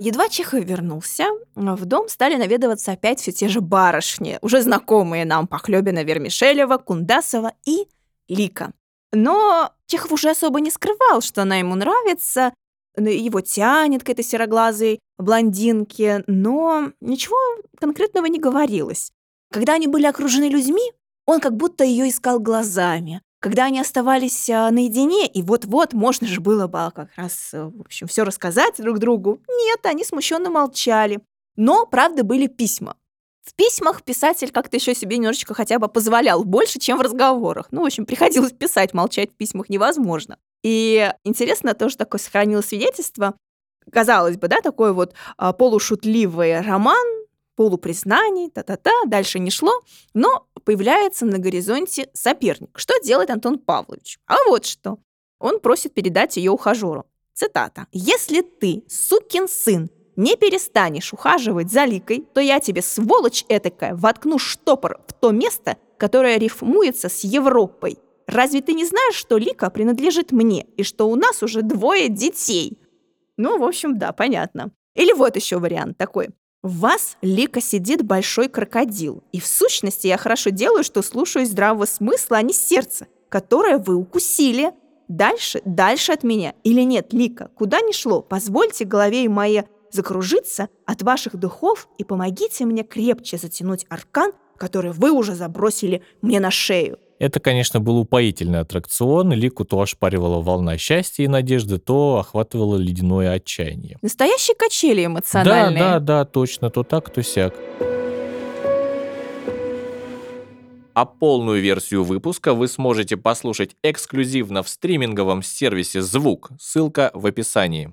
Едва Чехов вернулся, в дом стали наведываться опять все те же барышни, уже знакомые нам Похлебина, Вермишелева, Кундасова и Лика. Но Чехов уже особо не скрывал, что она ему нравится, его тянет к этой сероглазой блондинке, но ничего конкретного не говорилось. Когда они были окружены людьми, он как будто ее искал глазами. Когда они оставались а, наедине, и вот-вот можно же было бы как раз, э, в общем, все рассказать друг другу, нет, они смущенно молчали. Но, правда, были письма. В письмах писатель как-то еще себе немножечко хотя бы позволял больше, чем в разговорах. Ну, в общем, приходилось писать, молчать в письмах невозможно. И интересно то, что такое сохранилось свидетельство. Казалось бы, да, такой вот а, полушутливый роман, полупризнаний, та-та-та, дальше не шло, но появляется на горизонте соперник. Что делает Антон Павлович? А вот что. Он просит передать ее ухажеру. Цитата. «Если ты, сукин сын, не перестанешь ухаживать за Ликой, то я тебе, сволочь этакая, воткну штопор в то место, которое рифмуется с Европой. Разве ты не знаешь, что Лика принадлежит мне и что у нас уже двое детей? Ну, в общем, да, понятно. Или вот еще вариант такой. В вас, Лика, сидит большой крокодил. И в сущности я хорошо делаю, что слушаюсь здравого смысла, а не сердца, которое вы укусили. Дальше, дальше от меня. Или нет, Лика, куда ни шло, позвольте голове моей закружиться от ваших духов и помогите мне крепче затянуть аркан, который вы уже забросили мне на шею. Это, конечно, был упоительный аттракцион. Лику то ошпаривала волна счастья и надежды, то охватывало ледяное отчаяние. Настоящие качели эмоциональные. Да, да, да, точно, то так, то сяк. А полную версию выпуска вы сможете послушать эксклюзивно в стриминговом сервисе «Звук». Ссылка в описании.